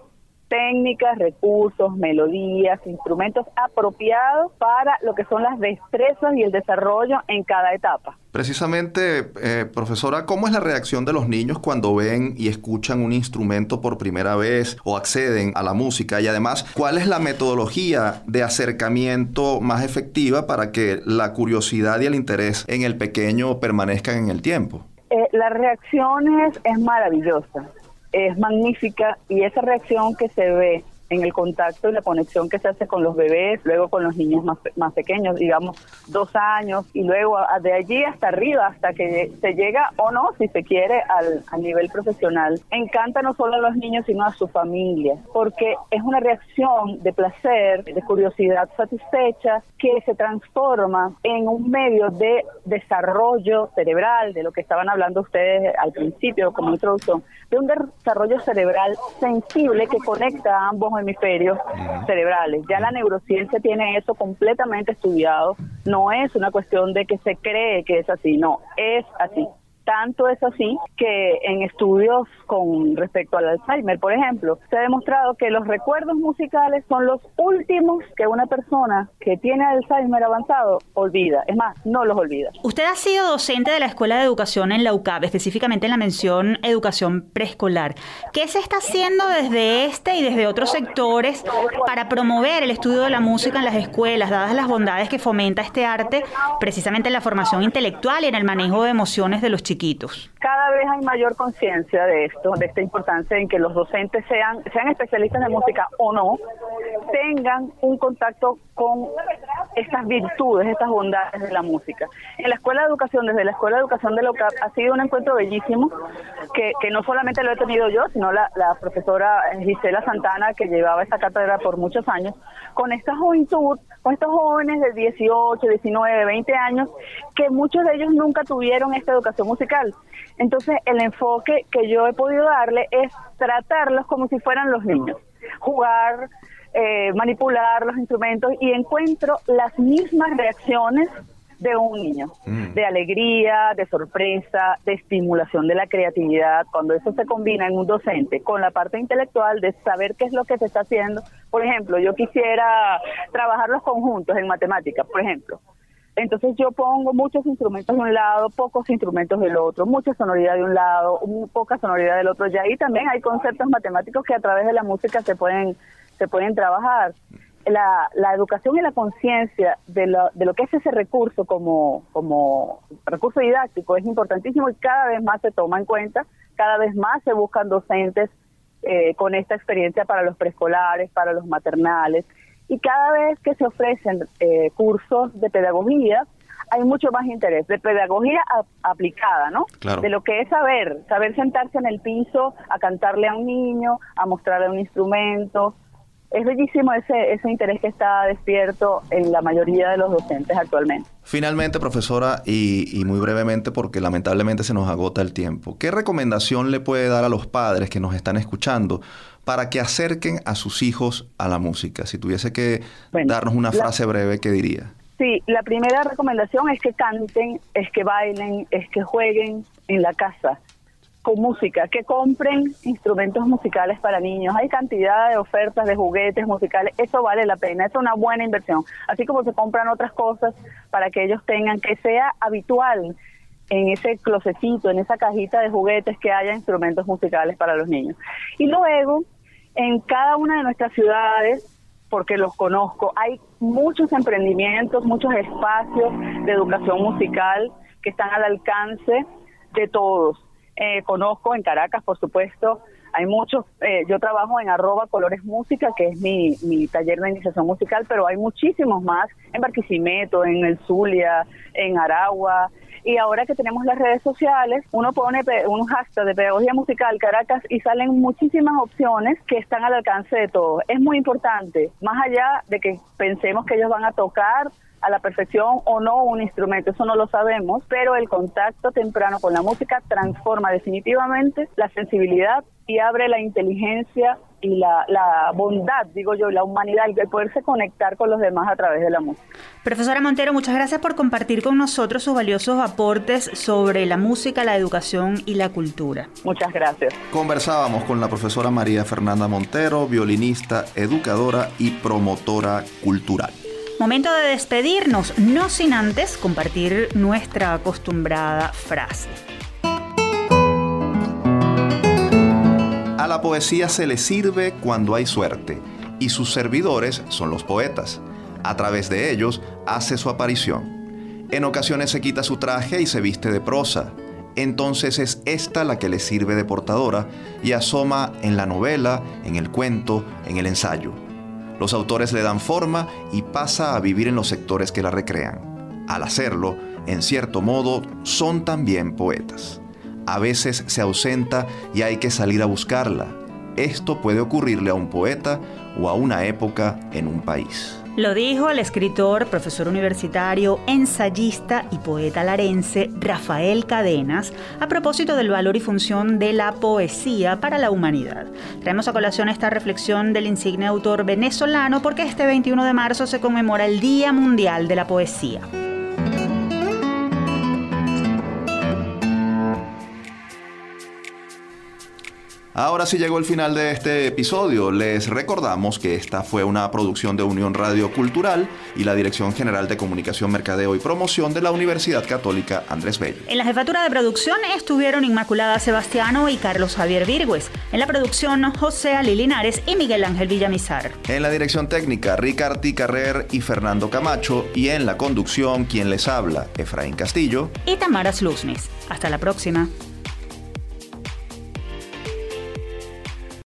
técnicas, recursos, melodías, instrumentos apropiados para lo que son las destrezas y el desarrollo en cada etapa. Precisamente, eh, profesora, ¿cómo es la reacción de los niños cuando ven y escuchan un instrumento por primera vez o acceden a la música? Y además, ¿cuál es la metodología de acercamiento más efectiva para que la curiosidad y el interés en el pequeño permanezcan en el tiempo? Eh, la reacción es maravillosa es magnífica y esa reacción que se ve en el contacto y la conexión que se hace con los bebés, luego con los niños más, más pequeños, digamos dos años, y luego de allí hasta arriba, hasta que se llega o no, si se quiere, al, al nivel profesional. Encanta no solo a los niños, sino a su familia, porque es una reacción de placer, de curiosidad satisfecha, que se transforma en un medio de desarrollo cerebral, de lo que estaban hablando ustedes al principio como introducción, de un desarrollo cerebral sensible que conecta a ambos hemisferios cerebrales. Ya la neurociencia tiene eso completamente estudiado. No es una cuestión de que se cree que es así, no, es así. Tanto es así que en estudios con respecto al Alzheimer, por ejemplo, se ha demostrado que los recuerdos musicales son los últimos que una persona que tiene Alzheimer avanzado olvida. Es más, no los olvida. Usted ha sido docente de la Escuela de Educación en la UCAP, específicamente en la mención educación preescolar. ¿Qué se está haciendo desde este y desde otros sectores para promover el estudio de la música en las escuelas, dadas las bondades que fomenta este arte, precisamente en la formación intelectual y en el manejo de emociones de los chicos? Cada vez hay mayor conciencia de esto, de esta importancia en que los docentes sean, sean especialistas de música o no, tengan un contacto con estas virtudes, estas bondades de la música. En la Escuela de Educación, desde la Escuela de Educación de la UCAP, ha sido un encuentro bellísimo, que, que no solamente lo he tenido yo, sino la, la profesora Gisela Santana, que llevaba esta cátedra por muchos años, con esta juventud, con estos jóvenes de 18, 19, 20 años, que muchos de ellos nunca tuvieron esta educación musical. Entonces, el enfoque que yo he podido darle es tratarlos como si fueran los niños, jugar, eh, manipular los instrumentos y encuentro las mismas reacciones de un niño, Mm. de alegría, de sorpresa, de estimulación de la creatividad, cuando eso se combina en un docente con la parte intelectual de saber qué es lo que se está haciendo. Por ejemplo, yo quisiera trabajar los conjuntos en matemáticas, por ejemplo. Entonces yo pongo muchos instrumentos de un lado, pocos instrumentos del otro, mucha sonoridad de un lado, un- poca sonoridad del otro. Y ahí también hay conceptos matemáticos que a través de la música se pueden, se pueden trabajar. La, la educación y la conciencia de lo, de lo que es ese recurso como, como recurso didáctico es importantísimo y cada vez más se toma en cuenta, cada vez más se buscan docentes eh, con esta experiencia para los preescolares, para los maternales. Y cada vez que se ofrecen eh, cursos de pedagogía, hay mucho más interés, de pedagogía a- aplicada, ¿no? Claro. De lo que es saber, saber sentarse en el piso a cantarle a un niño, a mostrarle un instrumento. Es bellísimo ese, ese interés que está despierto en la mayoría de los docentes actualmente. Finalmente, profesora, y, y muy brevemente, porque lamentablemente se nos agota el tiempo, ¿qué recomendación le puede dar a los padres que nos están escuchando para que acerquen a sus hijos a la música? Si tuviese que Bueno, darnos una la- frase breve, ¿qué diría? Sí, la primera recomendación es que canten, es que bailen, es que jueguen en la casa con música, que compren instrumentos musicales para niños. Hay cantidad de ofertas de juguetes musicales, eso vale la pena, es una buena inversión. Así como se compran otras cosas para que ellos tengan, que sea habitual en ese closecito, en esa cajita de juguetes que haya instrumentos musicales para los niños. Y luego, en cada una de nuestras ciudades, porque los conozco, hay muchos emprendimientos, muchos espacios de educación musical que están al alcance de todos. Eh, conozco en Caracas, por supuesto, hay muchos, eh, yo trabajo en arroba colores música, que es mi, mi taller de iniciación musical, pero hay muchísimos más en Barquisimeto, en el Zulia, en Aragua, y ahora que tenemos las redes sociales, uno pone un hashtag de pedagogía musical Caracas y salen muchísimas opciones que están al alcance de todos. Es muy importante, más allá de que pensemos que ellos van a tocar a la perfección o no un instrumento, eso no lo sabemos, pero el contacto temprano con la música transforma definitivamente la sensibilidad y abre la inteligencia y la, la bondad, digo yo, la humanidad, el poderse conectar con los demás a través de la música. Profesora Montero, muchas gracias por compartir con nosotros sus valiosos aportes sobre la música, la educación y la cultura. Muchas gracias. Conversábamos con la profesora María Fernanda Montero, violinista, educadora y promotora cultural. Momento de despedirnos, no sin antes compartir nuestra acostumbrada frase. A la poesía se le sirve cuando hay suerte, y sus servidores son los poetas. A través de ellos hace su aparición. En ocasiones se quita su traje y se viste de prosa. entonces es esta la que le sirve de portadora y asoma en la novela, en el cuento, en el ensayo. Los autores le dan forma y pasa a vivir en los sectores que la recrean. Al hacerlo, en cierto modo, son también poetas. A veces se ausenta y hay que salir a buscarla. Esto puede ocurrirle a un poeta o a una época en un país. Lo dijo el escritor, profesor universitario, ensayista y poeta larense Rafael Cadenas a propósito del valor y función de la poesía para la humanidad. Traemos a colación esta reflexión del insigne autor venezolano porque este 21 de marzo se conmemora el Día Mundial de la Poesía. Ahora sí llegó el final de este episodio. Les recordamos que esta fue una producción de Unión Radio Cultural y la Dirección General de Comunicación, Mercadeo y Promoción de la Universidad Católica Andrés Bello. En la jefatura de producción estuvieron Inmaculada Sebastiano y Carlos Javier Virgües. En la producción, José Ali Linares y Miguel Ángel Villamizar. En la dirección técnica, Ricardo Carrer y Fernando Camacho. Y en la conducción, quien les habla, Efraín Castillo y Tamara Sluznis. Hasta la próxima.